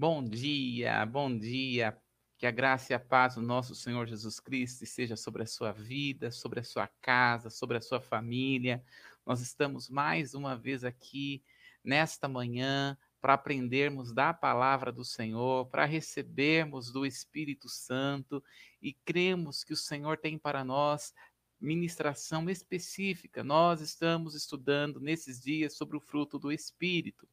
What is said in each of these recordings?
Bom dia, bom dia. Que a graça e a paz do nosso Senhor Jesus Cristo seja sobre a sua vida, sobre a sua casa, sobre a sua família. Nós estamos mais uma vez aqui nesta manhã para aprendermos da palavra do Senhor, para recebermos do Espírito Santo e cremos que o Senhor tem para nós ministração específica. Nós estamos estudando nesses dias sobre o fruto do Espírito.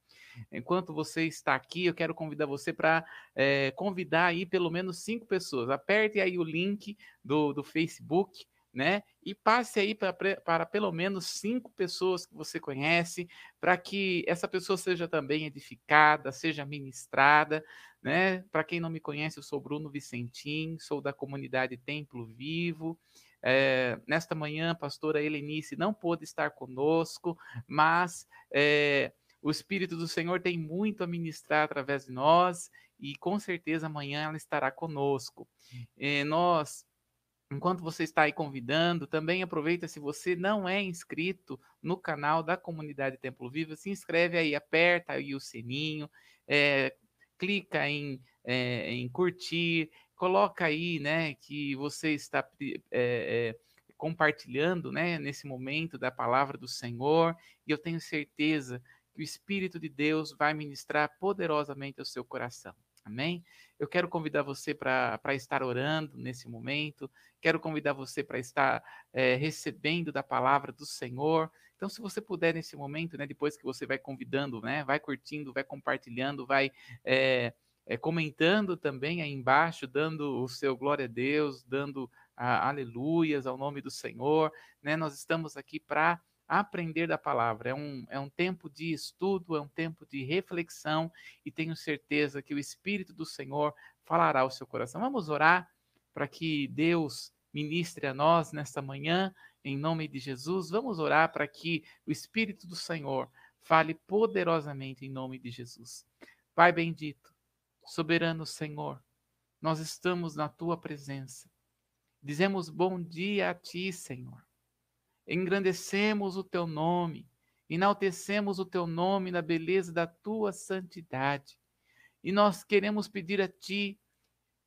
Enquanto você está aqui, eu quero convidar você para é, convidar aí pelo menos cinco pessoas. Aperte aí o link do, do Facebook, né? E passe aí para, para pelo menos cinco pessoas que você conhece, para que essa pessoa seja também edificada, seja ministrada, né? Para quem não me conhece, eu sou Bruno Vicentim, sou da comunidade Templo Vivo. É, nesta manhã, a pastora Helenice não pôde estar conosco, mas é, o Espírito do Senhor tem muito a ministrar através de nós e com certeza amanhã ela estará conosco. E nós Enquanto você está aí convidando, também aproveita se você não é inscrito no canal da comunidade Templo Vivo, se inscreve aí, aperta aí o sininho, é, clica em, é, em curtir, coloca aí, né, que você está é, compartilhando, né, nesse momento da palavra do Senhor, e eu tenho certeza que o Espírito de Deus vai ministrar poderosamente ao seu coração. Amém? Eu quero convidar você para estar orando nesse momento, quero convidar você para estar é, recebendo da palavra do Senhor. Então, se você puder nesse momento, né, depois que você vai convidando, né, vai curtindo, vai compartilhando, vai é, é, comentando também aí embaixo, dando o seu glória a Deus, dando a, aleluias ao nome do Senhor. Né, nós estamos aqui para aprender da palavra. É um, é um tempo de estudo, é um tempo de reflexão e tenho certeza que o Espírito do Senhor falará ao seu coração. Vamos orar para que Deus ministre a nós nesta manhã, em nome de Jesus. Vamos orar para que o Espírito do Senhor fale poderosamente em nome de Jesus. Pai bendito, soberano Senhor, nós estamos na tua presença. Dizemos bom dia a ti, Senhor engrandecemos o teu nome, enaltecemos o teu nome na beleza da tua santidade. E nós queremos pedir a ti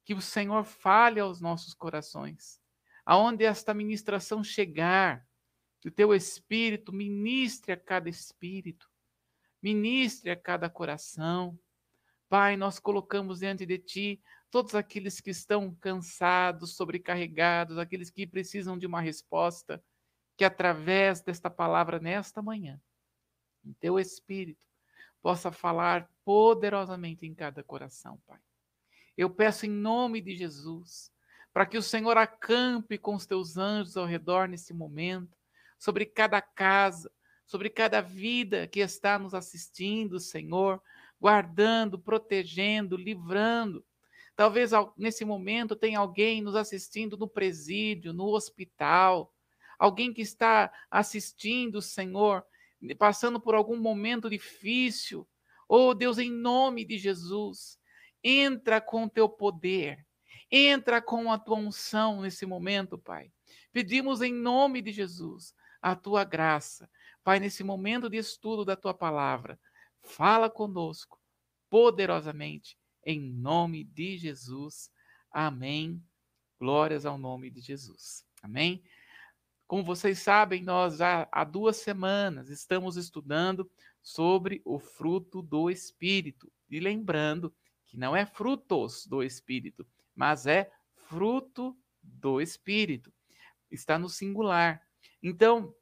que o Senhor fale aos nossos corações, aonde esta ministração chegar, que o teu espírito ministre a cada espírito, ministre a cada coração. Pai, nós colocamos diante de ti todos aqueles que estão cansados, sobrecarregados, aqueles que precisam de uma resposta que através desta palavra nesta manhã, em teu espírito, possa falar poderosamente em cada coração, Pai. Eu peço em nome de Jesus, para que o Senhor acampe com os teus anjos ao redor nesse momento, sobre cada casa, sobre cada vida que está nos assistindo, Senhor, guardando, protegendo, livrando. Talvez nesse momento tenha alguém nos assistindo no presídio, no hospital, alguém que está assistindo, Senhor, passando por algum momento difícil. Oh, Deus, em nome de Jesus, entra com teu poder, entra com a tua unção nesse momento, Pai. Pedimos em nome de Jesus a tua graça, Pai, nesse momento de estudo da tua palavra. Fala conosco poderosamente, em nome de Jesus. Amém. Glórias ao nome de Jesus. Amém. Como vocês sabem, nós já há duas semanas estamos estudando sobre o fruto do Espírito. E lembrando que não é frutos do Espírito, mas é fruto do Espírito. Está no singular. Então,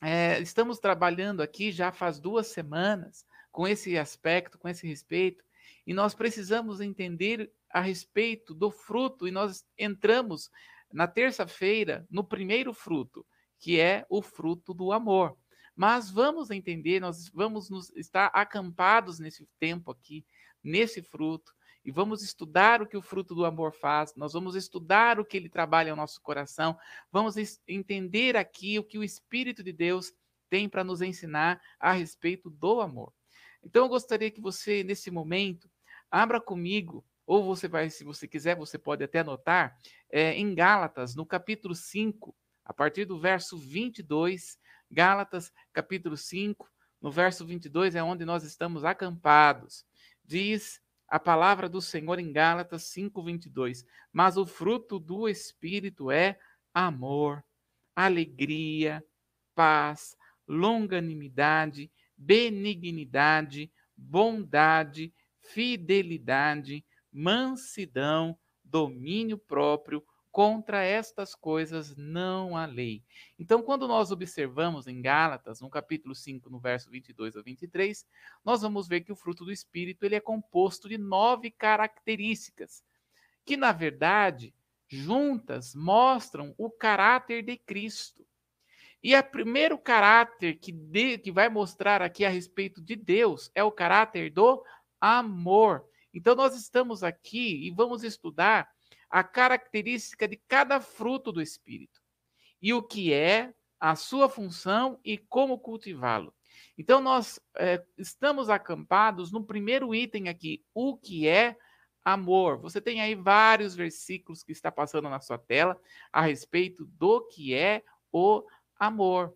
é, estamos trabalhando aqui já faz duas semanas com esse aspecto, com esse respeito, e nós precisamos entender a respeito do fruto, e nós entramos na terça-feira no primeiro fruto, que é o fruto do amor. Mas vamos entender, nós vamos nos estar acampados nesse tempo aqui, nesse fruto, e vamos estudar o que o fruto do amor faz, nós vamos estudar o que ele trabalha no nosso coração, vamos entender aqui o que o Espírito de Deus tem para nos ensinar a respeito do amor. Então eu gostaria que você, nesse momento, abra comigo ou você vai, se você quiser, você pode até anotar, é, em Gálatas, no capítulo 5, a partir do verso 22, Gálatas, capítulo 5, no verso 22 é onde nós estamos acampados. Diz a palavra do Senhor em Gálatas 5:22. Mas o fruto do espírito é amor, alegria, paz, longanimidade, benignidade, bondade, fidelidade, mansidão, domínio próprio. Contra estas coisas não há lei. Então, quando nós observamos em Gálatas, no capítulo 5, no verso 22 a 23, nós vamos ver que o fruto do Espírito ele é composto de nove características, que, na verdade, juntas mostram o caráter de Cristo. E o primeiro caráter que, de, que vai mostrar aqui a respeito de Deus é o caráter do amor. Então, nós estamos aqui e vamos estudar a característica de cada fruto do Espírito e o que é a sua função e como cultivá-lo. Então, nós é, estamos acampados no primeiro item aqui, o que é amor. Você tem aí vários versículos que está passando na sua tela a respeito do que é o amor.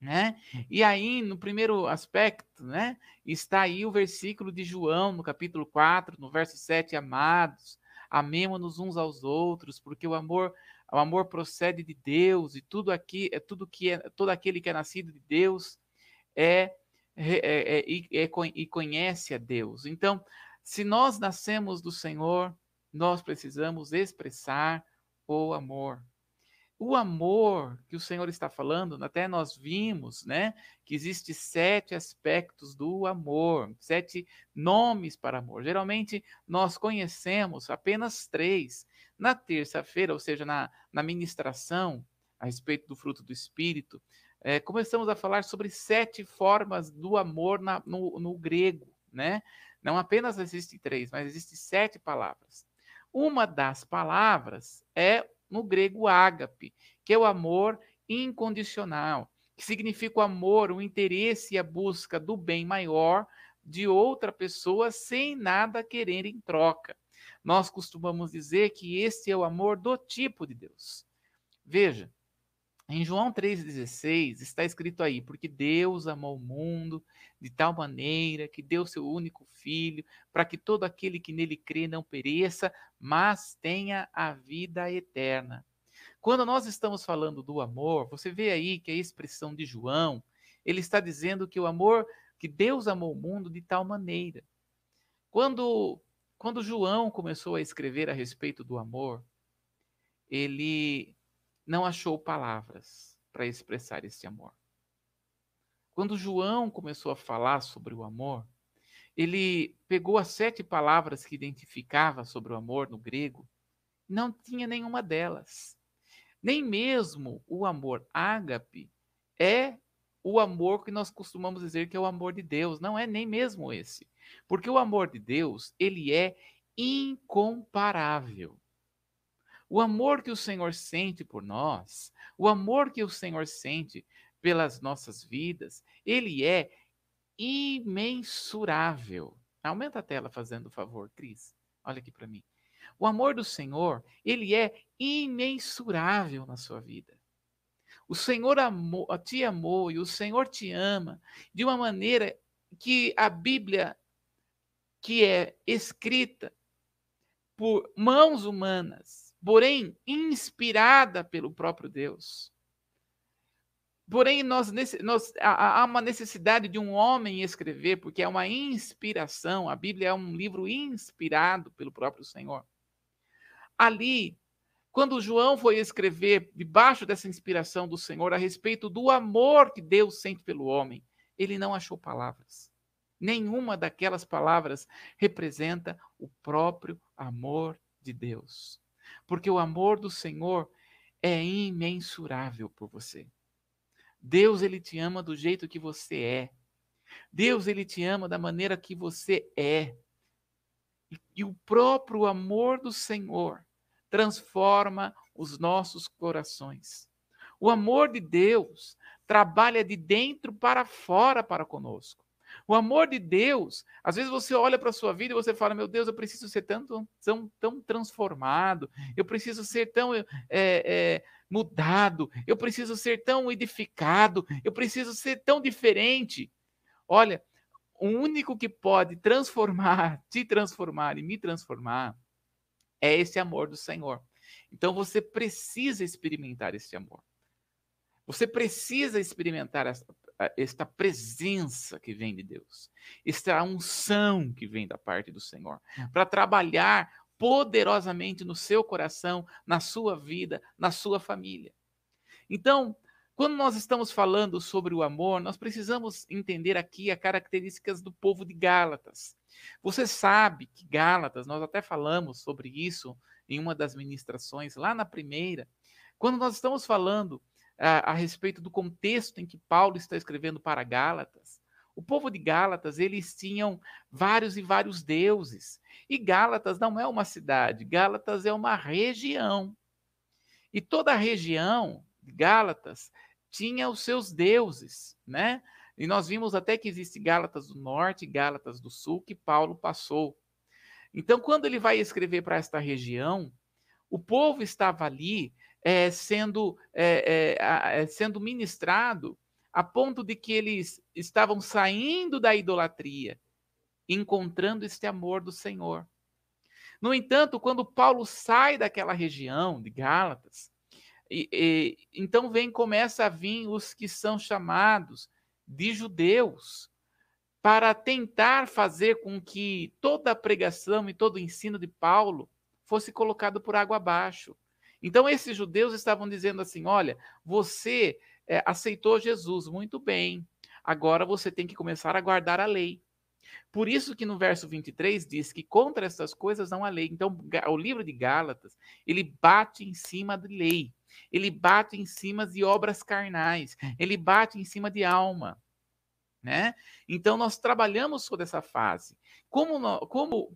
Né? E aí, no primeiro aspecto, né, está aí o versículo de João, no capítulo 4, no verso 7, amados, amemos-nos uns aos outros, porque o amor, o amor procede de Deus e tudo aqui é tudo que é todo aquele que é nascido de Deus é, é, é, é, e conhece a Deus. Então, se nós nascemos do Senhor, nós precisamos expressar o amor. O amor que o Senhor está falando, até nós vimos, né, que existe sete aspectos do amor, sete nomes para amor. Geralmente nós conhecemos apenas três. Na terça-feira, ou seja, na, na ministração a respeito do fruto do Espírito, é, começamos a falar sobre sete formas do amor na, no, no grego, né? Não apenas existem três, mas existem sete palavras. Uma das palavras é no grego ágape, que é o amor incondicional, que significa o amor, o interesse e a busca do bem maior de outra pessoa sem nada querer em troca. Nós costumamos dizer que este é o amor do tipo de Deus. Veja, em João 3,16 está escrito aí, porque Deus amou o mundo de tal maneira que deu seu único filho, para que todo aquele que nele crê não pereça, mas tenha a vida eterna. Quando nós estamos falando do amor, você vê aí que a expressão de João, ele está dizendo que o amor, que Deus amou o mundo de tal maneira. Quando, quando João começou a escrever a respeito do amor, ele não achou palavras para expressar esse amor. Quando João começou a falar sobre o amor, ele pegou as sete palavras que identificava sobre o amor no grego, não tinha nenhuma delas. Nem mesmo o amor ágape é o amor que nós costumamos dizer que é o amor de Deus, não é nem mesmo esse. Porque o amor de Deus, ele é incomparável. O amor que o Senhor sente por nós, o amor que o Senhor sente pelas nossas vidas, ele é imensurável. Aumenta a tela fazendo o favor, Cris. Olha aqui para mim. O amor do Senhor, ele é imensurável na sua vida. O Senhor amou, te amou e o Senhor te ama de uma maneira que a Bíblia, que é escrita por mãos humanas, porém inspirada pelo próprio Deus. Porém, nós, nós, há uma necessidade de um homem escrever, porque é uma inspiração. A Bíblia é um livro inspirado pelo próprio Senhor. Ali, quando João foi escrever, debaixo dessa inspiração do Senhor, a respeito do amor que Deus sente pelo homem, ele não achou palavras. Nenhuma daquelas palavras representa o próprio amor de Deus porque o amor do Senhor é imensurável por você. Deus ele te ama do jeito que você é. Deus ele te ama da maneira que você é. E, e o próprio amor do Senhor transforma os nossos corações. O amor de Deus trabalha de dentro para fora para conosco. O amor de Deus, às vezes você olha para a sua vida e você fala: Meu Deus, eu preciso ser tão, tão, tão transformado, eu preciso ser tão é, é, mudado, eu preciso ser tão edificado, eu preciso ser tão diferente. Olha, o único que pode transformar, te transformar e me transformar é esse amor do Senhor. Então você precisa experimentar esse amor. Você precisa experimentar esta, esta presença que vem de Deus, esta unção que vem da parte do Senhor, hum. para trabalhar poderosamente no seu coração, na sua vida, na sua família. Então, quando nós estamos falando sobre o amor, nós precisamos entender aqui as características do povo de Gálatas. Você sabe que Gálatas, nós até falamos sobre isso em uma das ministrações, lá na primeira, quando nós estamos falando a, a respeito do contexto em que Paulo está escrevendo para Gálatas, o povo de Gálatas, eles tinham vários e vários deuses. E Gálatas não é uma cidade, Gálatas é uma região. E toda a região de Gálatas tinha os seus deuses, né? E nós vimos até que existe Gálatas do Norte Gálatas do Sul que Paulo passou. Então, quando ele vai escrever para esta região, o povo estava ali é, sendo, é, é, sendo ministrado a ponto de que eles estavam saindo da idolatria, encontrando este amor do Senhor. No entanto, quando Paulo sai daquela região de Gálatas, e, e, então vem começa a vir os que são chamados de judeus para tentar fazer com que toda a pregação e todo o ensino de Paulo fosse colocado por água abaixo. Então esses judeus estavam dizendo assim: olha, você é, aceitou Jesus, muito bem. Agora você tem que começar a guardar a lei. Por isso que no verso 23 diz que contra essas coisas não há lei. Então, o livro de Gálatas, ele bate em cima de lei. Ele bate em cima de obras carnais. Ele bate em cima de alma. Né? Então, nós trabalhamos sobre essa fase. Como, como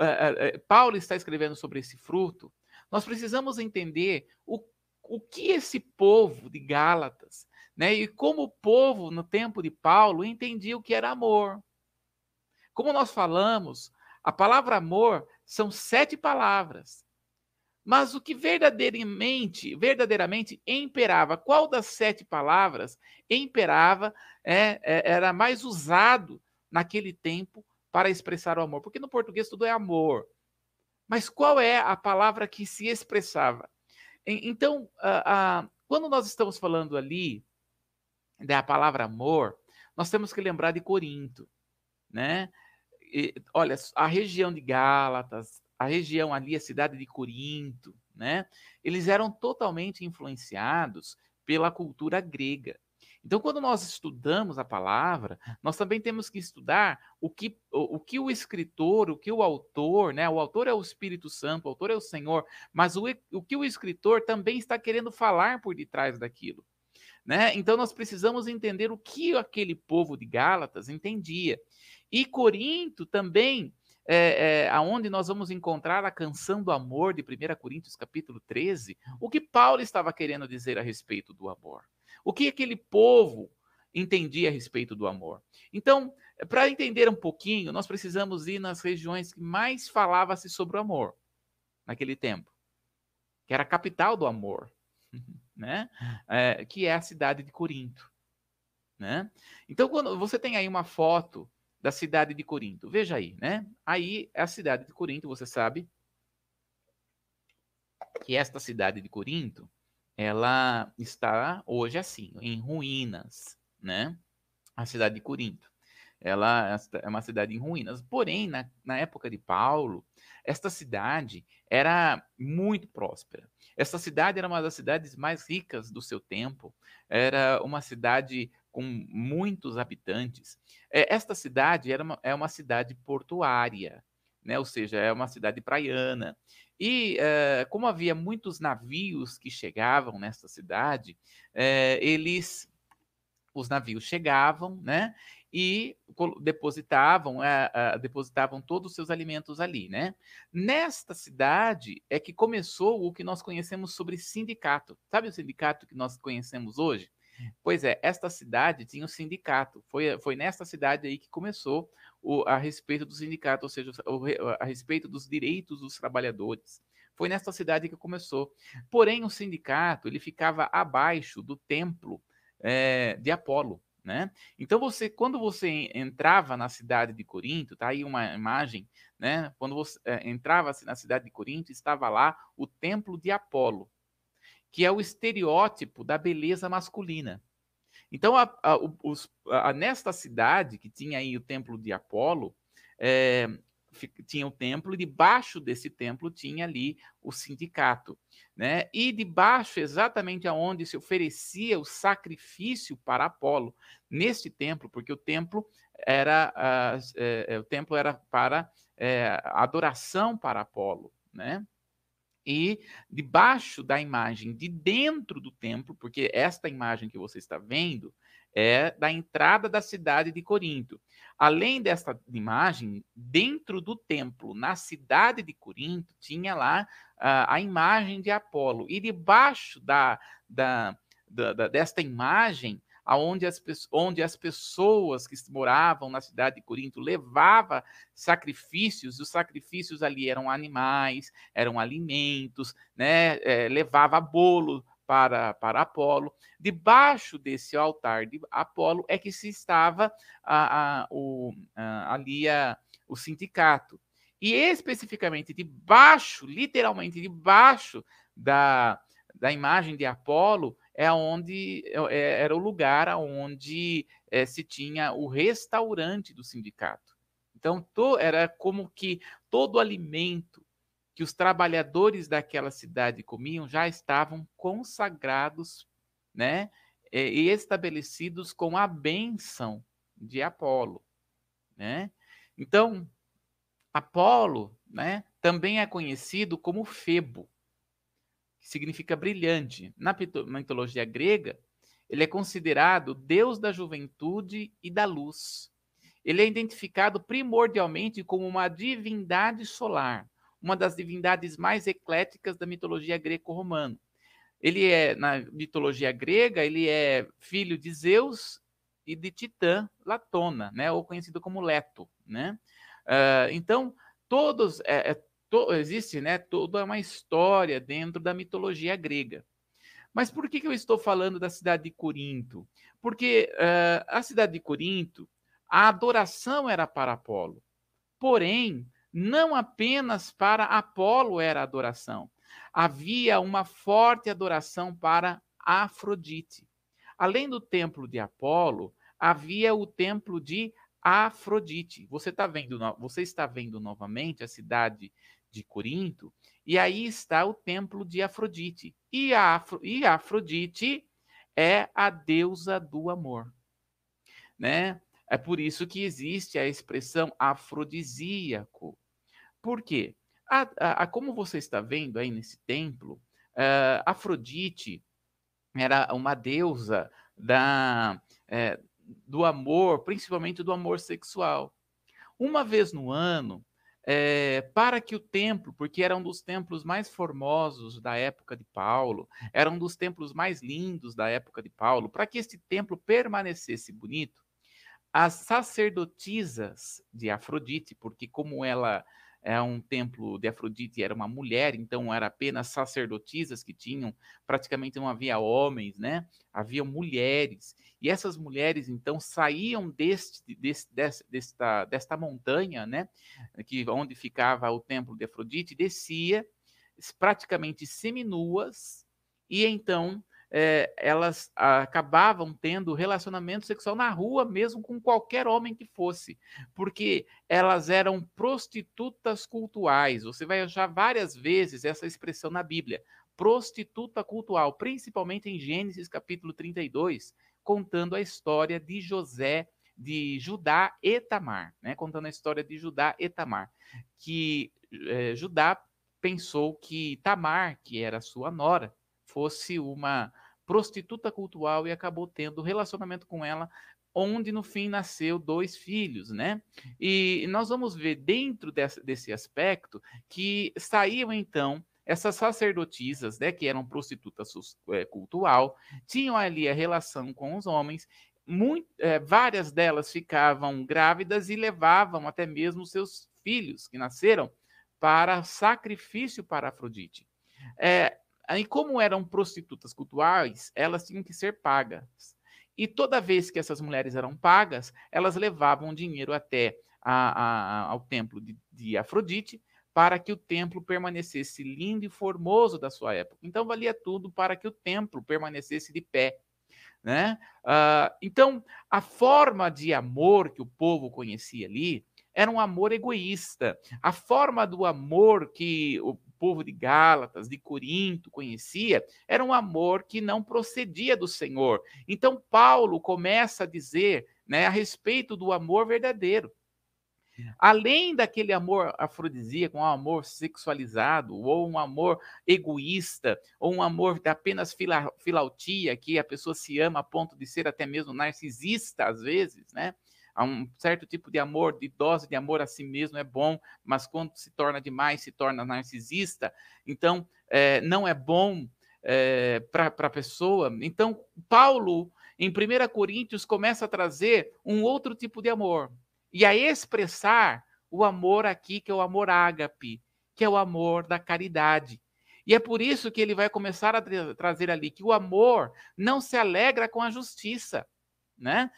uh, uh, Paulo está escrevendo sobre esse fruto, nós precisamos entender o, o que esse povo de Gálatas, né, e como o povo no tempo de Paulo entendia o que era amor. Como nós falamos, a palavra amor são sete palavras. Mas o que verdadeiramente, verdadeiramente imperava, qual das sete palavras imperava, é, é, era mais usado naquele tempo para expressar o amor? Porque no português tudo é amor. Mas qual é a palavra que se expressava? Então, a, a, quando nós estamos falando ali da palavra amor, nós temos que lembrar de Corinto, né? E, olha, a região de Gálatas, a região ali, a cidade de Corinto, né? Eles eram totalmente influenciados pela cultura grega. Então, quando nós estudamos a palavra, nós também temos que estudar o que o, o, que o escritor, o que o autor, né? O autor é o Espírito Santo, o autor é o Senhor, mas o, o que o escritor também está querendo falar por detrás daquilo. Né? Então nós precisamos entender o que aquele povo de Gálatas entendia. E Corinto também, é, é, aonde nós vamos encontrar a canção do amor de 1 Coríntios capítulo 13, o que Paulo estava querendo dizer a respeito do amor. O que aquele povo entendia a respeito do amor. Então, para entender um pouquinho, nós precisamos ir nas regiões que mais falava-se sobre o amor naquele tempo, que era a capital do amor, né? É, que é a cidade de Corinto, né? Então, quando você tem aí uma foto da cidade de Corinto, veja aí, né? Aí é a cidade de Corinto, você sabe que esta cidade de Corinto ela está hoje assim, em ruínas, né? A cidade de Corinto. Ela é uma cidade em ruínas. Porém, na, na época de Paulo, esta cidade era muito próspera. Esta cidade era uma das cidades mais ricas do seu tempo. Era uma cidade com muitos habitantes. É, esta cidade era uma, é uma cidade portuária, né? ou seja, é uma cidade praiana. E uh, como havia muitos navios que chegavam nessa cidade, uh, eles, os navios chegavam, né? E depositavam, uh, depositavam todos os seus alimentos ali, né? Nesta cidade é que começou o que nós conhecemos sobre sindicato. Sabe o sindicato que nós conhecemos hoje? Pois é, esta cidade tinha um sindicato. Foi, foi nesta cidade aí que começou o, a respeito do sindicato, ou seja, o, a respeito dos direitos dos trabalhadores. Foi nesta cidade que começou. Porém, o sindicato ele ficava abaixo do templo é, de Apolo. né? Então você, quando você entrava na cidade de Corinto, tá aí uma imagem, né? Quando você é, entrava na cidade de Corinto, estava lá o templo de Apolo, que é o estereótipo da beleza masculina. Então, a, a, os, a, nesta cidade que tinha aí o templo de Apolo, é, tinha o templo, e debaixo desse templo tinha ali o sindicato, né? E debaixo, exatamente aonde se oferecia o sacrifício para Apolo, neste templo, porque o templo era uh, é, o templo era para é, adoração para Apolo, né? E debaixo da imagem, de dentro do templo, porque esta imagem que você está vendo é da entrada da cidade de Corinto. Além desta imagem, dentro do templo, na cidade de Corinto, tinha lá uh, a imagem de Apolo. E debaixo da, da, da, da desta imagem, aonde as, onde as pessoas que moravam na cidade de Corinto levavam sacrifícios, os sacrifícios ali eram animais, eram alimentos, né? É, levava bolo, para, para Apolo. Debaixo desse altar de Apolo é que se estava a, a, o, a, ali o sindicato. E especificamente debaixo, literalmente debaixo da, da imagem de Apolo, é onde é, era o lugar onde é, se tinha o restaurante do sindicato. Então, to, era como que todo alimento que os trabalhadores daquela cidade comiam já estavam consagrados, né, e estabelecidos com a benção de Apolo, né? Então, Apolo, né, também é conhecido como Febo, que significa brilhante. Na mitologia grega, ele é considerado deus da juventude e da luz. Ele é identificado primordialmente como uma divindade solar, uma das divindades mais ecléticas da mitologia greco-romana. Ele é, na mitologia grega, ele é filho de Zeus e de Titã Latona, né, ou conhecido como Leto, né? Uh, então, todos é, é, to, existe, né, toda uma história dentro da mitologia grega. Mas por que, que eu estou falando da cidade de Corinto? Porque uh, a cidade de Corinto, a adoração era para Apolo. Porém, não apenas para Apolo era adoração, havia uma forte adoração para Afrodite. Além do templo de Apolo, havia o templo de Afrodite. Você está vendo, você está vendo novamente a cidade de Corinto, e aí está o templo de Afrodite. E, Afro, e Afrodite é a deusa do amor, né? É por isso que existe a expressão afrodisíaco. Por quê? A, a, a como você está vendo aí nesse templo, uh, Afrodite era uma deusa da, é, do amor, principalmente do amor sexual. Uma vez no ano, é, para que o templo, porque era um dos templos mais formosos da época de Paulo, era um dos templos mais lindos da época de Paulo, para que este templo permanecesse bonito, as sacerdotisas de Afrodite, porque como ela é um templo de Afrodite, era uma mulher, então era apenas sacerdotisas que tinham, praticamente não havia homens, né? Havia mulheres. E essas mulheres, então, saíam deste, deste, desta, desta montanha, né? Que, onde ficava o templo de Afrodite, descia praticamente seminuas, e então é, elas acabavam tendo relacionamento sexual na rua, mesmo com qualquer homem que fosse, porque elas eram prostitutas cultuais. Você vai achar várias vezes essa expressão na Bíblia, prostituta cultual, principalmente em Gênesis capítulo 32, contando a história de José, de Judá e Tamar, né? contando a história de Judá e Tamar, que é, Judá pensou que Tamar, que era sua nora, fosse uma prostituta cultural e acabou tendo relacionamento com ela, onde no fim nasceu dois filhos, né? E nós vamos ver dentro desse, desse aspecto que saíam então essas sacerdotisas, né, que eram prostitutas é, tinham ali a relação com os homens, muito, é, várias delas ficavam grávidas e levavam até mesmo seus filhos que nasceram para sacrifício para Afrodite. É, Aí, como eram prostitutas cultuais, elas tinham que ser pagas. e toda vez que essas mulheres eram pagas, elas levavam dinheiro até a, a, ao templo de, de Afrodite, para que o templo permanecesse lindo e formoso da sua época. Então, valia tudo para que o templo permanecesse de pé. Né? Uh, então, a forma de amor que o povo conhecia ali era um amor egoísta. A forma do amor que povo de Gálatas, de Corinto conhecia, era um amor que não procedia do Senhor. Então, Paulo começa a dizer né, a respeito do amor verdadeiro. Além daquele amor afrodisíaco, um amor sexualizado, ou um amor egoísta, ou um amor de apenas fila, filautia, que a pessoa se ama a ponto de ser até mesmo narcisista, às vezes, né? Um certo tipo de amor, de dose de amor a si mesmo é bom, mas quando se torna demais, se torna narcisista. Então, é, não é bom é, para a pessoa. Então, Paulo, em 1 Coríntios, começa a trazer um outro tipo de amor e a expressar o amor aqui, que é o amor ágape, que é o amor da caridade. E é por isso que ele vai começar a tra trazer ali que o amor não se alegra com a justiça, né?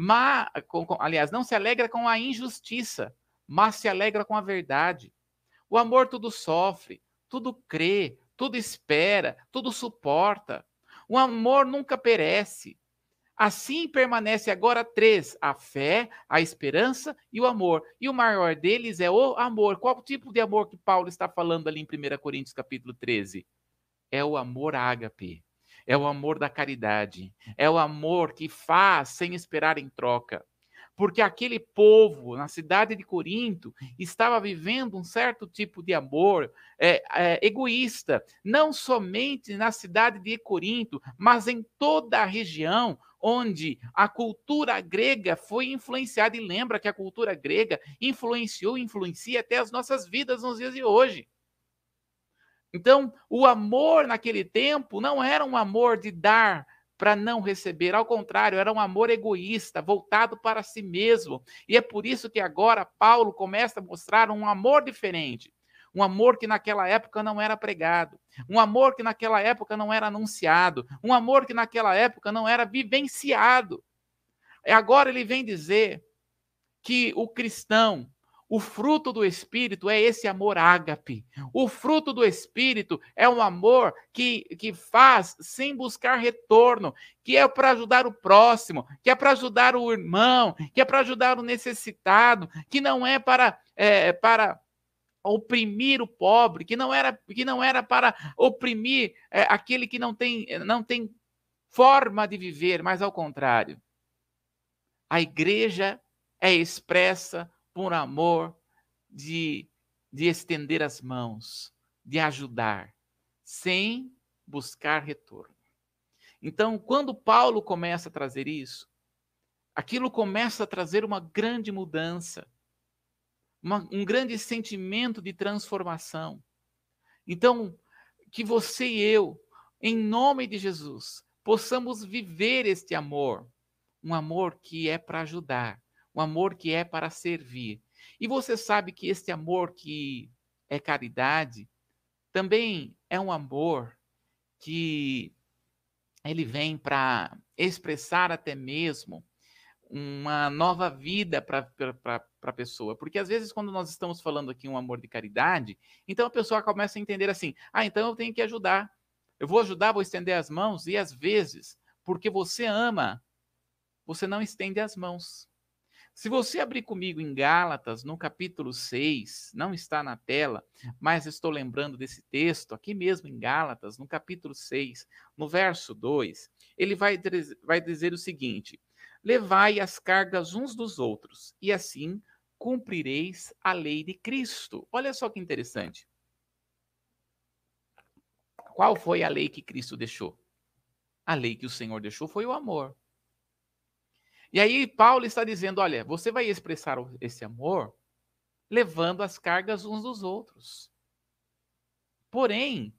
Mas, com, com, aliás, não se alegra com a injustiça, mas se alegra com a verdade. O amor tudo sofre, tudo crê, tudo espera, tudo suporta. O amor nunca perece, Assim permanece agora três: a fé, a esperança e o amor. E o maior deles é o amor. Qual tipo de amor que Paulo está falando ali em 1 Coríntios capítulo 13? É o amor ágape. É o amor da caridade. É o amor que faz sem esperar em troca porque aquele povo na cidade de Corinto estava vivendo um certo tipo de amor é, é, egoísta, não somente na cidade de Corinto, mas em toda a região onde a cultura grega foi influenciada. E lembra que a cultura grega influenciou, influencia até as nossas vidas nos dias de hoje. Então, o amor naquele tempo não era um amor de dar para não receber. Ao contrário, era um amor egoísta, voltado para si mesmo. E é por isso que agora Paulo começa a mostrar um amor diferente. Um amor que naquela época não era pregado, um amor que naquela época não era anunciado, um amor que naquela época não era vivenciado. Agora ele vem dizer que o cristão, o fruto do Espírito é esse amor ágape. O fruto do Espírito é um amor que, que faz sem buscar retorno, que é para ajudar o próximo, que é para ajudar o irmão, que é para ajudar o necessitado, que não é para, é, para oprimir o pobre, que não era, que não era para oprimir é, aquele que não tem, não tem forma de viver, mas ao contrário. A igreja é expressa por amor de, de estender as mãos, de ajudar, sem buscar retorno. Então, quando Paulo começa a trazer isso, aquilo começa a trazer uma grande mudança, uma, um grande sentimento de transformação. Então, que você e eu, em nome de Jesus, possamos viver este amor, um amor que é para ajudar, um amor que é para servir. E você sabe que este amor que é caridade também é um amor que ele vem para expressar até mesmo uma nova vida para a pessoa. Porque às vezes, quando nós estamos falando aqui um amor de caridade, então a pessoa começa a entender assim: ah, então eu tenho que ajudar. Eu vou ajudar, vou estender as mãos, e às vezes, porque você ama, você não estende as mãos. Se você abrir comigo em Gálatas, no capítulo 6, não está na tela, mas estou lembrando desse texto, aqui mesmo em Gálatas, no capítulo 6, no verso 2, ele vai, vai dizer o seguinte: Levai as cargas uns dos outros, e assim cumprireis a lei de Cristo. Olha só que interessante. Qual foi a lei que Cristo deixou? A lei que o Senhor deixou foi o amor. E aí Paulo está dizendo: olha, você vai expressar esse amor levando as cargas uns dos outros. Porém,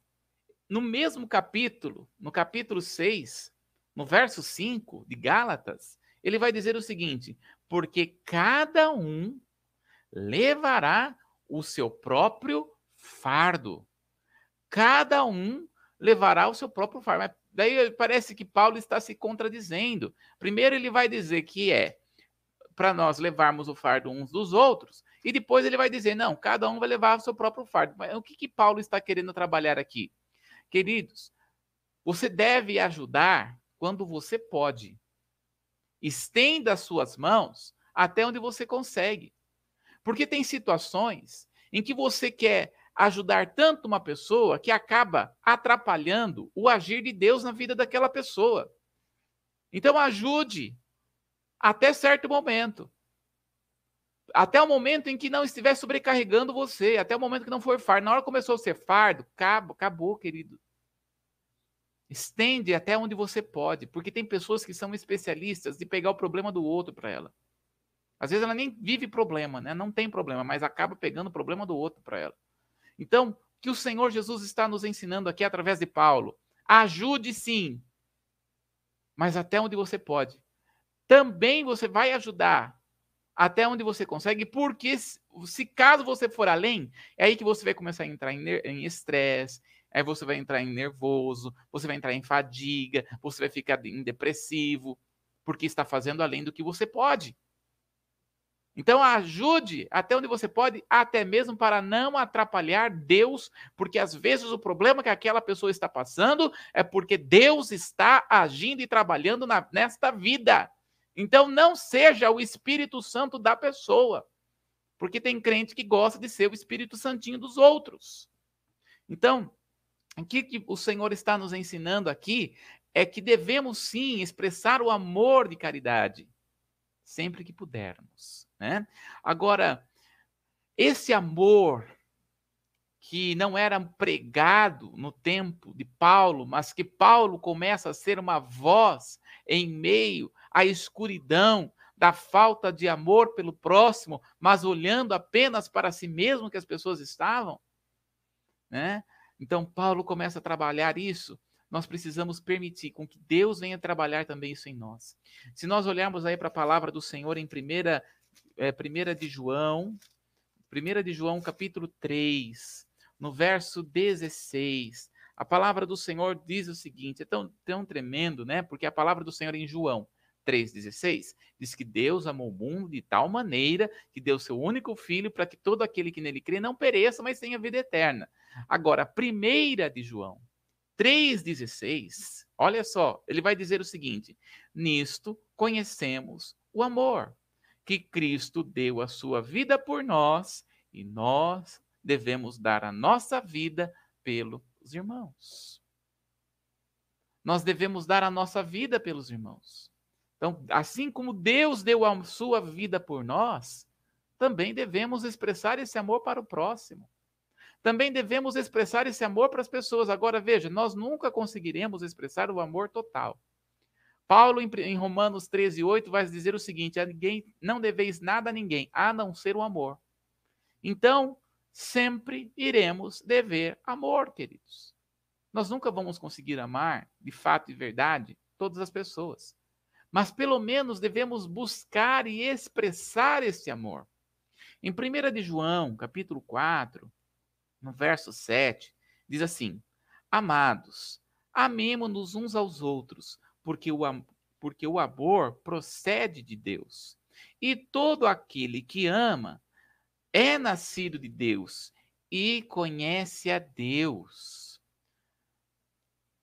no mesmo capítulo, no capítulo 6, no verso 5 de Gálatas, ele vai dizer o seguinte: porque cada um levará o seu próprio fardo. Cada um levará o seu próprio fardo. Mas daí parece que Paulo está se contradizendo. Primeiro ele vai dizer que é para nós levarmos o fardo uns dos outros, e depois ele vai dizer, não, cada um vai levar o seu próprio fardo. Mas o que, que Paulo está querendo trabalhar aqui? Queridos, você deve ajudar quando você pode. Estenda as suas mãos até onde você consegue. Porque tem situações em que você quer ajudar tanto uma pessoa que acaba atrapalhando o agir de Deus na vida daquela pessoa. Então ajude até certo momento. Até o momento em que não estiver sobrecarregando você, até o momento que não for fardo. Na hora que começou a ser fardo, acabou, acabou, querido. Estende até onde você pode, porque tem pessoas que são especialistas de pegar o problema do outro para ela. Às vezes ela nem vive problema, né? Não tem problema, mas acaba pegando o problema do outro para ela. Então, o que o Senhor Jesus está nos ensinando aqui através de Paulo? Ajude sim, mas até onde você pode também você vai ajudar até onde você consegue, porque se caso você for além, é aí que você vai começar a entrar em estresse, aí você vai entrar em nervoso, você vai entrar em fadiga, você vai ficar em depressivo, porque está fazendo além do que você pode. Então ajude até onde você pode, até mesmo para não atrapalhar Deus, porque às vezes o problema que aquela pessoa está passando é porque Deus está agindo e trabalhando na, nesta vida. Então não seja o Espírito Santo da pessoa. Porque tem crente que gosta de ser o Espírito Santinho dos outros. Então, o que, o Senhor está nos ensinando aqui é que devemos sim expressar o amor de caridade, sempre que pudermos. Né? Agora, esse amor que não era pregado no tempo de Paulo, mas que Paulo começa a ser uma voz em meio à escuridão da falta de amor pelo próximo, mas olhando apenas para si mesmo que as pessoas estavam, né? Então Paulo começa a trabalhar isso. Nós precisamos permitir com que Deus venha trabalhar também isso em nós. Se nós olharmos aí para a palavra do Senhor em primeira, é, primeira de João, primeira de João capítulo 3, no verso 16, a palavra do Senhor diz o seguinte, é tão, tão tremendo, né? Porque a palavra do Senhor em João 3,16 diz que Deus amou o mundo de tal maneira que deu seu único filho para que todo aquele que nele crê não pereça, mas tenha vida eterna. Agora, primeira de João 3,16, olha só, ele vai dizer o seguinte: Nisto conhecemos o amor, que Cristo deu a sua vida por nós e nós devemos dar a nossa vida pelos irmãos. Nós devemos dar a nossa vida pelos irmãos. Então, assim como Deus deu a sua vida por nós, também devemos expressar esse amor para o próximo. Também devemos expressar esse amor para as pessoas. Agora, veja, nós nunca conseguiremos expressar o amor total. Paulo, em Romanos 13, 8, vai dizer o seguinte: a ninguém, não deveis nada a ninguém, a não ser o amor. Então, sempre iremos dever amor, queridos. Nós nunca vamos conseguir amar, de fato e verdade, todas as pessoas mas pelo menos devemos buscar e expressar esse amor. Em 1 de João, capítulo 4, no verso 7, diz assim: Amados, amemo-nos uns aos outros, porque o, porque o amor procede de Deus. E todo aquele que ama é nascido de Deus e conhece a Deus.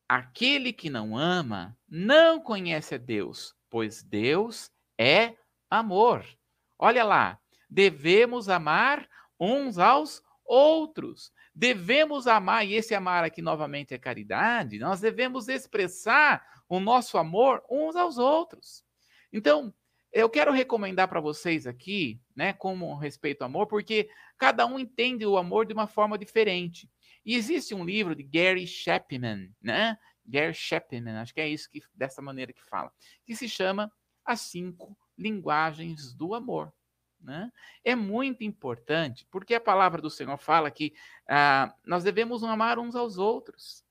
Aquele que não ama não conhece a Deus, pois Deus é amor. Olha lá, devemos amar uns aos outros. Devemos amar, e esse amar aqui novamente é caridade, nós devemos expressar o nosso amor uns aos outros. Então, eu quero recomendar para vocês aqui, né, como respeito ao amor, porque cada um entende o amor de uma forma diferente. E existe um livro de Gary Chapman, né, Gary Chapman, acho que é isso que dessa maneira que fala, que se chama As Cinco Linguagens do Amor. Né? É muito importante, porque a palavra do Senhor fala que ah, nós devemos amar uns aos outros,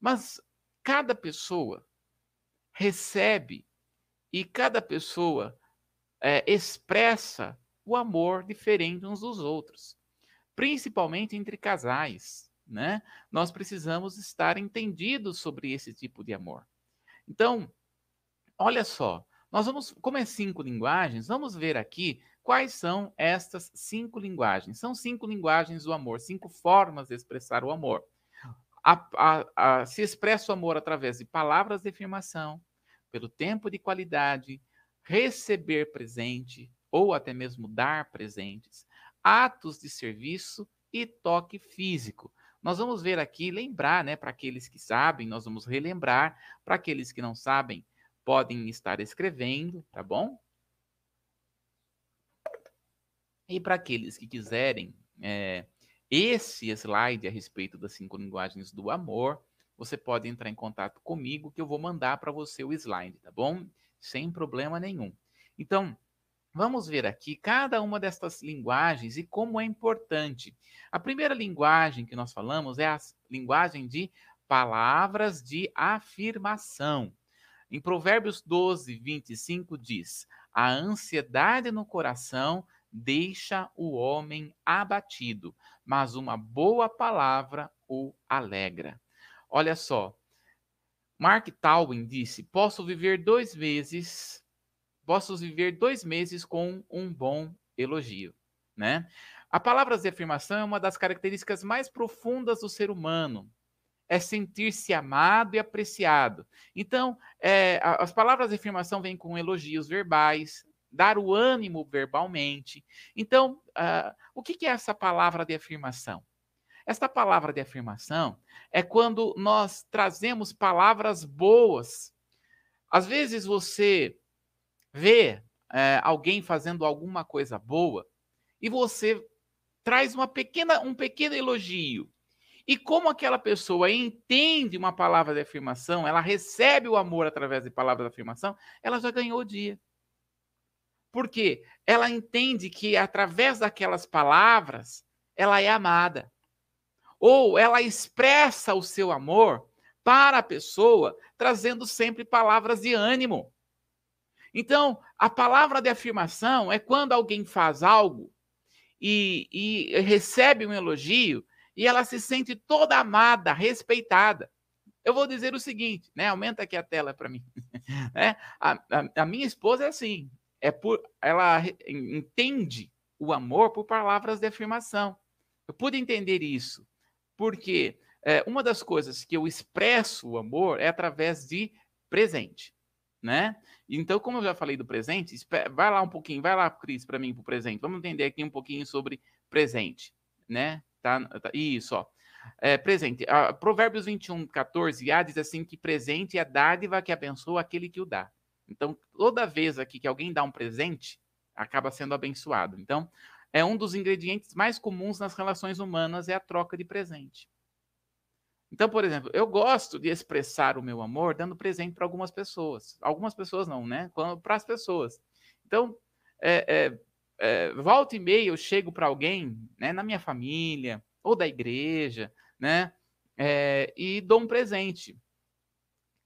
mas cada pessoa recebe e cada pessoa é, expressa o amor diferente uns dos outros, principalmente entre casais. né? Nós precisamos estar entendidos sobre esse tipo de amor. Então, olha só, nós vamos, como é cinco linguagens, vamos ver aqui quais são estas cinco linguagens. São cinco linguagens do amor, cinco formas de expressar o amor. A, a, a, se expressa o amor através de palavras de afirmação, pelo tempo de qualidade, receber presente ou até mesmo dar presentes, atos de serviço e toque físico. Nós vamos ver aqui, lembrar, né, para aqueles que sabem, nós vamos relembrar, para aqueles que não sabem, podem estar escrevendo, tá bom? E para aqueles que quiserem é, esse slide a respeito das cinco linguagens do amor, você pode entrar em contato comigo que eu vou mandar para você o slide, tá bom? Sem problema nenhum. Então, Vamos ver aqui cada uma destas linguagens e como é importante. A primeira linguagem que nós falamos é a linguagem de palavras de afirmação. Em Provérbios 12, 25 diz: A ansiedade no coração deixa o homem abatido, mas uma boa palavra o alegra. Olha só, Mark Twain disse: Posso viver dois meses posso viver dois meses com um bom elogio, né? A palavra de afirmação é uma das características mais profundas do ser humano. É sentir-se amado e apreciado. Então, é, as palavras de afirmação vêm com elogios verbais, dar o ânimo verbalmente. Então, uh, o que, que é essa palavra de afirmação? Esta palavra de afirmação é quando nós trazemos palavras boas. Às vezes você vê é, alguém fazendo alguma coisa boa e você traz uma pequena, um pequeno elogio. E como aquela pessoa entende uma palavra de afirmação, ela recebe o amor através de palavras de afirmação, ela já ganhou o dia. Porque ela entende que através daquelas palavras ela é amada. Ou ela expressa o seu amor para a pessoa, trazendo sempre palavras de ânimo. Então, a palavra de afirmação é quando alguém faz algo e, e recebe um elogio e ela se sente toda amada, respeitada. Eu vou dizer o seguinte, né? Aumenta aqui a tela para mim. né? A, a, a, minha esposa é assim, é por, ela entende o amor por palavras de afirmação. Eu pude entender isso porque é, uma das coisas que eu expresso o amor é através de presente né? Então, como eu já falei do presente, vai lá um pouquinho, vai lá, Cris, para mim, para o presente. Vamos entender aqui um pouquinho sobre presente, né? Tá, tá isso, ó. É, presente. Uh, Provérbios 21, 14a diz assim que presente é a dádiva que abençoa aquele que o dá. Então, toda vez aqui que alguém dá um presente, acaba sendo abençoado. Então, é um dos ingredientes mais comuns nas relações humanas é a troca de presente. Então, por exemplo, eu gosto de expressar o meu amor dando presente para algumas pessoas. Algumas pessoas não, né? Para as pessoas. Então, é, é, é, volta e meia eu chego para alguém, né, na minha família ou da igreja, né, é, e dou um presente,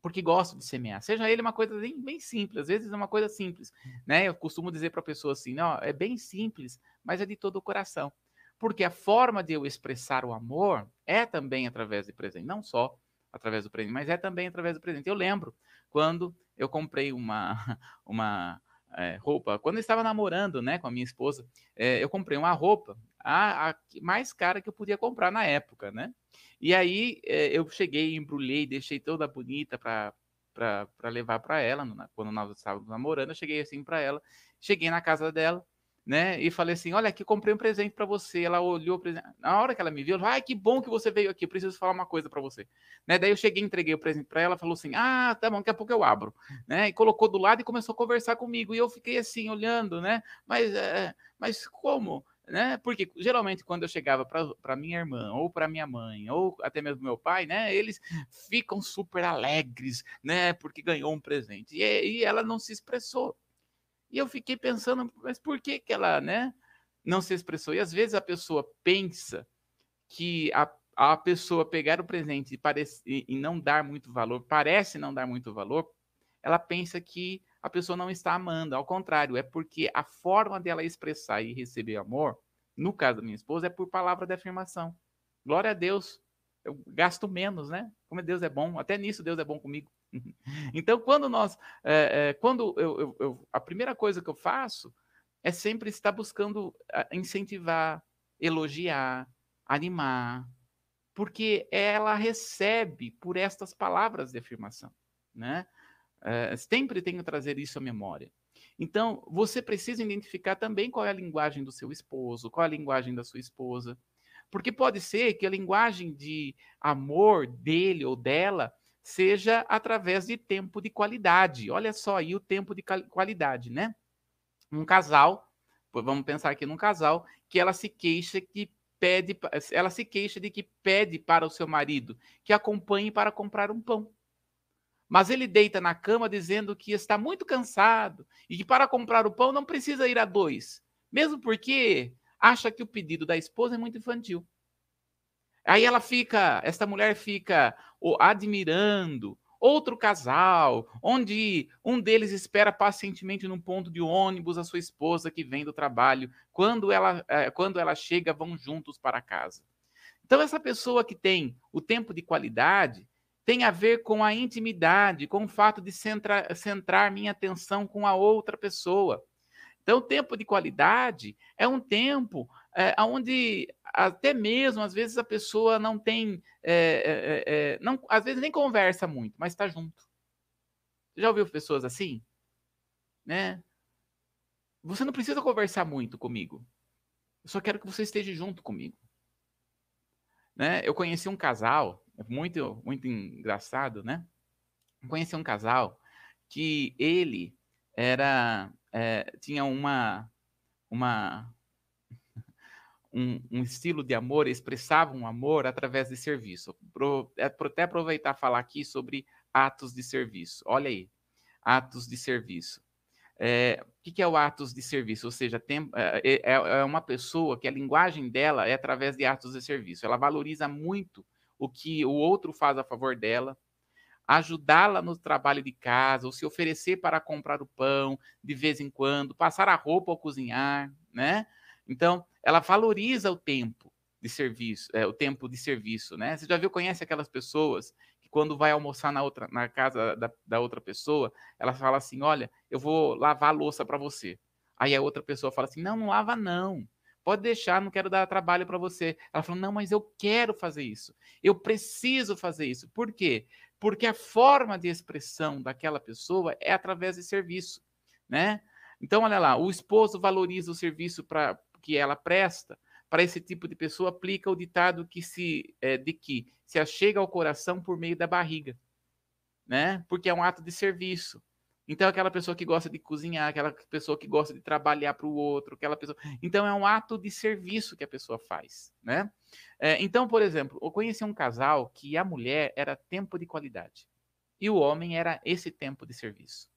porque gosto de semear. Seja ele uma coisa bem, bem simples, às vezes é uma coisa simples, né? Eu costumo dizer para a pessoa assim, não, é bem simples, mas é de todo o coração. Porque a forma de eu expressar o amor é também através de presente, não só através do presente, mas é também através do presente. Eu lembro quando eu comprei uma, uma é, roupa, quando eu estava namorando né, com a minha esposa, é, eu comprei uma roupa a, a, mais cara que eu podia comprar na época, né? E aí é, eu cheguei, embrulhei, deixei toda bonita para para levar para ela, quando nós estávamos namorando, eu cheguei assim para ela, cheguei na casa dela, né? E falei assim: olha, aqui comprei um presente para você. Ela olhou, na hora que ela me viu, ela ai, que bom que você veio aqui, preciso falar uma coisa para você. Né? Daí eu cheguei, entreguei o presente para ela, falou assim: ah, tá bom, daqui a pouco eu abro. Né? E colocou do lado e começou a conversar comigo. E eu fiquei assim, olhando, né? Mas, é, mas como? Né? Porque geralmente quando eu chegava para minha irmã ou para minha mãe ou até mesmo meu pai, né, eles ficam super alegres, né, porque ganhou um presente. E, e ela não se expressou. E eu fiquei pensando, mas por que, que ela né, não se expressou? E às vezes a pessoa pensa que a, a pessoa pegar o presente e, parece, e, não dar muito valor, parece não dar muito valor, ela pensa que a pessoa não está amando. Ao contrário, é porque a forma dela expressar e receber amor, no caso da minha esposa, é por palavra de afirmação. Glória a Deus, eu gasto menos, né? Como Deus é bom, até nisso Deus é bom comigo. então, quando nós, é, é, quando eu, eu, eu, a primeira coisa que eu faço é sempre estar buscando incentivar, elogiar, animar, porque ela recebe por estas palavras de afirmação, né? É, sempre tenho que trazer isso à memória. Então, você precisa identificar também qual é a linguagem do seu esposo, qual é a linguagem da sua esposa. Porque pode ser que a linguagem de amor dele ou dela seja através de tempo de qualidade. Olha só aí o tempo de qualidade, né? Um casal, vamos pensar aqui num casal, que ela se queixa que pede, ela se queixa de que pede para o seu marido que acompanhe para comprar um pão. Mas ele deita na cama dizendo que está muito cansado e que para comprar o pão não precisa ir a dois, mesmo porque acha que o pedido da esposa é muito infantil. Aí ela fica, esta mulher fica admirando outro casal, onde um deles espera pacientemente num ponto de ônibus a sua esposa que vem do trabalho. Quando ela, eh, quando ela chega, vão juntos para casa. Então, essa pessoa que tem o tempo de qualidade, tem a ver com a intimidade, com o fato de centrar, centrar minha atenção com a outra pessoa. Então, o tempo de qualidade é um tempo é, onde até mesmo, às vezes, a pessoa não tem, é, é, não, às vezes nem conversa muito, mas está junto. Já ouviu pessoas assim? Né? Você não precisa conversar muito comigo. Eu só quero que você esteja junto comigo. Né? Eu conheci um casal é muito, muito engraçado, né? Conheci um casal que ele era é, tinha uma uma um, um, estilo de amor, expressava um amor através de serviço. Pro, é, até aproveitar falar aqui sobre atos de serviço. Olha aí, atos de serviço. É, o que é o atos de serviço? Ou seja, tem, é, é, é uma pessoa que a linguagem dela é através de atos de serviço. Ela valoriza muito o que o outro faz a favor dela, ajudá-la no trabalho de casa, ou se oferecer para comprar o pão de vez em quando, passar a roupa ou cozinhar, né? Então, ela valoriza o tempo de serviço, é, o tempo de serviço, né? Você já viu, conhece aquelas pessoas que quando vai almoçar na outra na casa da, da outra pessoa, ela fala assim: "Olha, eu vou lavar a louça para você". Aí a outra pessoa fala assim: "Não, não lava não. Pode deixar, não quero dar trabalho para você. Ela falou: não, mas eu quero fazer isso. Eu preciso fazer isso. Por quê? Porque a forma de expressão daquela pessoa é através de serviço, né? Então, olha lá, o esposo valoriza o serviço para que ela presta. Para esse tipo de pessoa, aplica o ditado que se é, de que se achega ao coração por meio da barriga, né? Porque é um ato de serviço. Então, aquela pessoa que gosta de cozinhar, aquela pessoa que gosta de trabalhar para o outro, aquela pessoa. Então, é um ato de serviço que a pessoa faz, né? É, então, por exemplo, eu conheci um casal que a mulher era tempo de qualidade e o homem era esse tempo de serviço.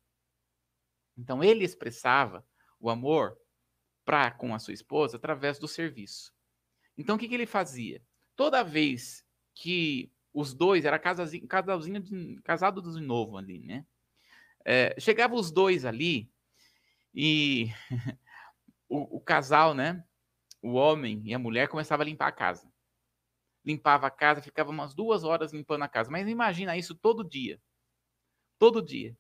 Então, ele expressava o amor para com a sua esposa através do serviço. Então, o que, que ele fazia? Toda vez que os dois, era casalzinho, casalzinho de, casado de novo ali, né? É, chegavam os dois ali e o, o, casal, né? O homem e a mulher começavam a limpar a casa. Limpava a casa, ficava umas duas horas limpando a casa. Mas imagina isso todo dia. Todo dia.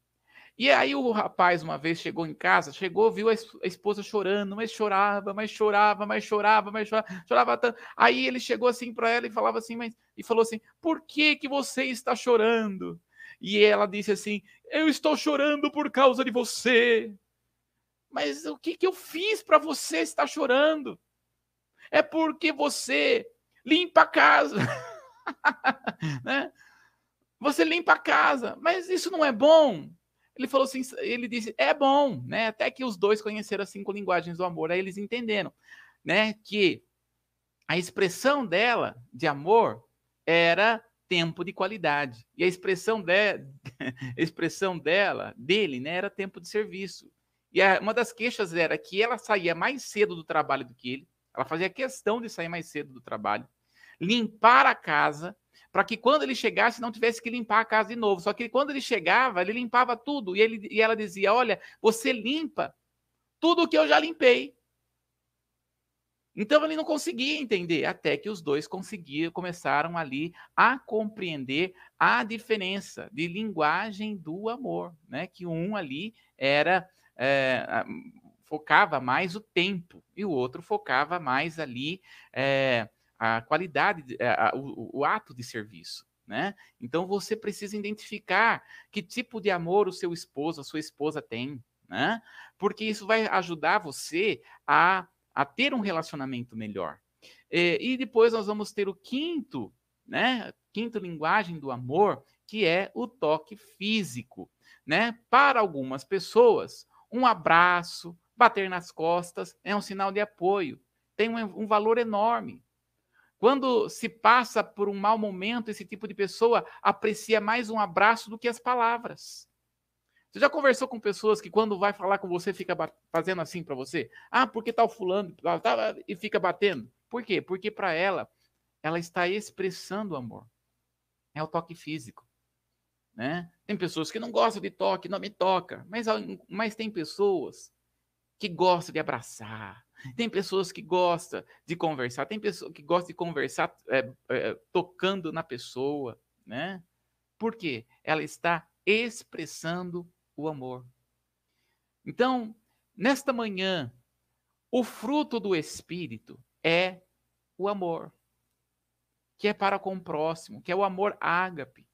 E aí o rapaz uma vez chegou em casa, chegou, viu a esposa chorando, mas chorava, mas chorava, mas chorava, mas chorava, chorava tanto. Aí ele chegou assim para ela e falava assim, mas e falou assim: "Por que que você está chorando?" E ela disse assim: Eu estou chorando por causa de você. Mas o que, que eu fiz para você estar chorando? É porque você limpa a casa. né? Você limpa a casa, mas isso não é bom. Ele falou assim, ele disse, é bom, né? Até que os dois conheceram as cinco linguagens do amor, aí eles entenderam, né? Que a expressão dela de amor era tempo de qualidade. E a expressão, de, a expressão dela, dele, né, era tempo de serviço. E a, uma das queixas era que ela saía mais cedo do trabalho do que ele, ela fazia questão de sair mais cedo do trabalho, limpar a casa, para que quando ele chegasse não tivesse que limpar a casa de novo. Só que quando ele chegava, ele limpava tudo. E, ele, e ela dizia: Olha, você limpa tudo o que eu já limpei. Então ele não conseguia entender, até que os dois conseguiam, começaram ali a compreender a diferença de linguagem do amor, né? Que um ali era é, focava mais o tempo e o outro focava mais ali é, a qualidade, a, o, o ato de serviço. Né? Então você precisa identificar que tipo de amor o seu esposo, a sua esposa tem, né? Porque isso vai ajudar você a a ter um relacionamento melhor. E, e depois nós vamos ter o quinto, né? Quinto linguagem do amor, que é o toque físico, né? Para algumas pessoas, um abraço, bater nas costas é um sinal de apoio, tem um, um valor enorme. Quando se passa por um mau momento, esse tipo de pessoa aprecia mais um abraço do que as palavras. Você já conversou com pessoas que quando vai falar com você fica fazendo assim para você? Ah, porque tal fulano tá, e fica batendo? Por quê? Porque para ela ela está expressando amor. É o toque físico, né? Tem pessoas que não gostam de toque, não me toca, mas mas tem pessoas que gostam de abraçar. Tem pessoas que gostam de conversar, tem pessoas que gostam de conversar é, é, tocando na pessoa, né? Por quê? Ela está expressando o amor. Então, nesta manhã, o fruto do Espírito é o amor, que é para com o próximo, que é o amor ágape.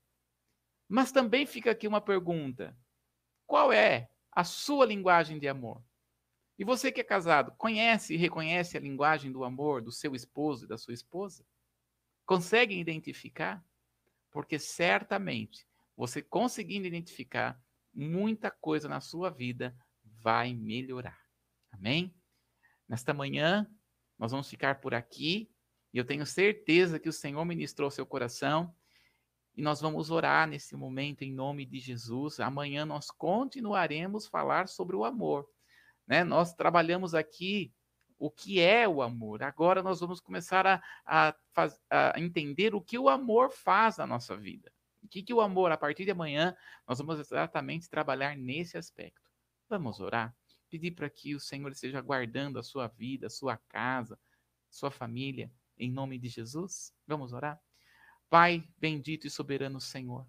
Mas também fica aqui uma pergunta: qual é a sua linguagem de amor? E você que é casado, conhece e reconhece a linguagem do amor do seu esposo e da sua esposa? Consegue identificar? Porque certamente você conseguindo identificar, muita coisa na sua vida vai melhorar. Amém? Nesta manhã, nós vamos ficar por aqui e eu tenho certeza que o Senhor ministrou seu coração e nós vamos orar nesse momento em nome de Jesus. Amanhã nós continuaremos falar sobre o amor. Né? Nós trabalhamos aqui o que é o amor. Agora nós vamos começar a, a, a entender o que o amor faz na nossa vida. O que, que o amor, a partir de amanhã, nós vamos exatamente trabalhar nesse aspecto. Vamos orar, pedir para que o Senhor esteja guardando a sua vida, a sua casa, sua família, em nome de Jesus. Vamos orar? Pai bendito e soberano Senhor,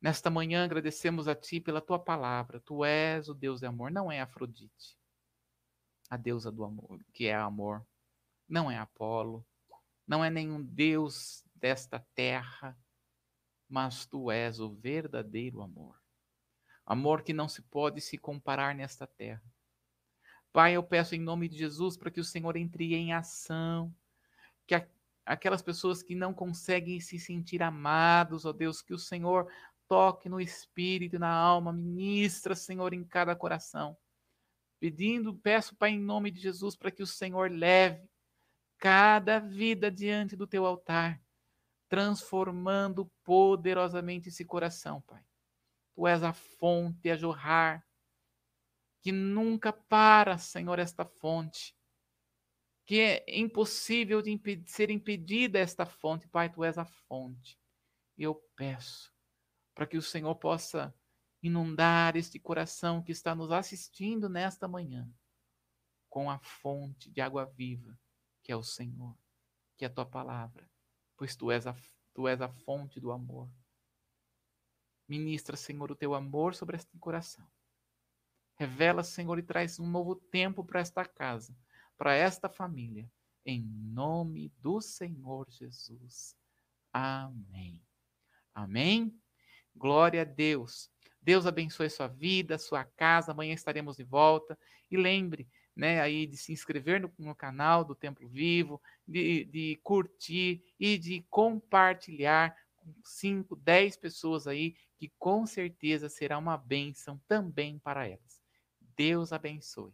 nesta manhã agradecemos a Ti pela Tua palavra. Tu és o Deus de amor, não é Afrodite, a deusa do amor, que é amor. Não é Apolo, não é nenhum Deus desta terra mas tu és o verdadeiro amor. Amor que não se pode se comparar nesta terra. Pai, eu peço em nome de Jesus para que o Senhor entre em ação, que a, aquelas pessoas que não conseguem se sentir amados, ó Deus, que o Senhor toque no espírito na alma, ministra, Senhor, em cada coração. Pedindo, peço, Pai, em nome de Jesus, para que o Senhor leve cada vida diante do teu altar transformando poderosamente esse coração, Pai. Tu és a fonte a jorrar, que nunca para, Senhor, esta fonte, que é impossível de ser impedida esta fonte, Pai, Tu és a fonte. E eu peço para que o Senhor possa inundar este coração que está nos assistindo nesta manhã com a fonte de água viva, que é o Senhor, que é a tua palavra pois tu és a, tu és a fonte do amor. Ministra, Senhor, o teu amor sobre este coração. Revela, Senhor, e traz um novo tempo para esta casa, para esta família, em nome do Senhor Jesus. Amém. Amém. Glória a Deus. Deus abençoe sua vida, sua casa. Amanhã estaremos de volta. E lembre, né, aí de se inscrever no, no canal do Templo Vivo, de, de curtir e de compartilhar com 5, 10 pessoas aí, que com certeza será uma bênção também para elas. Deus abençoe.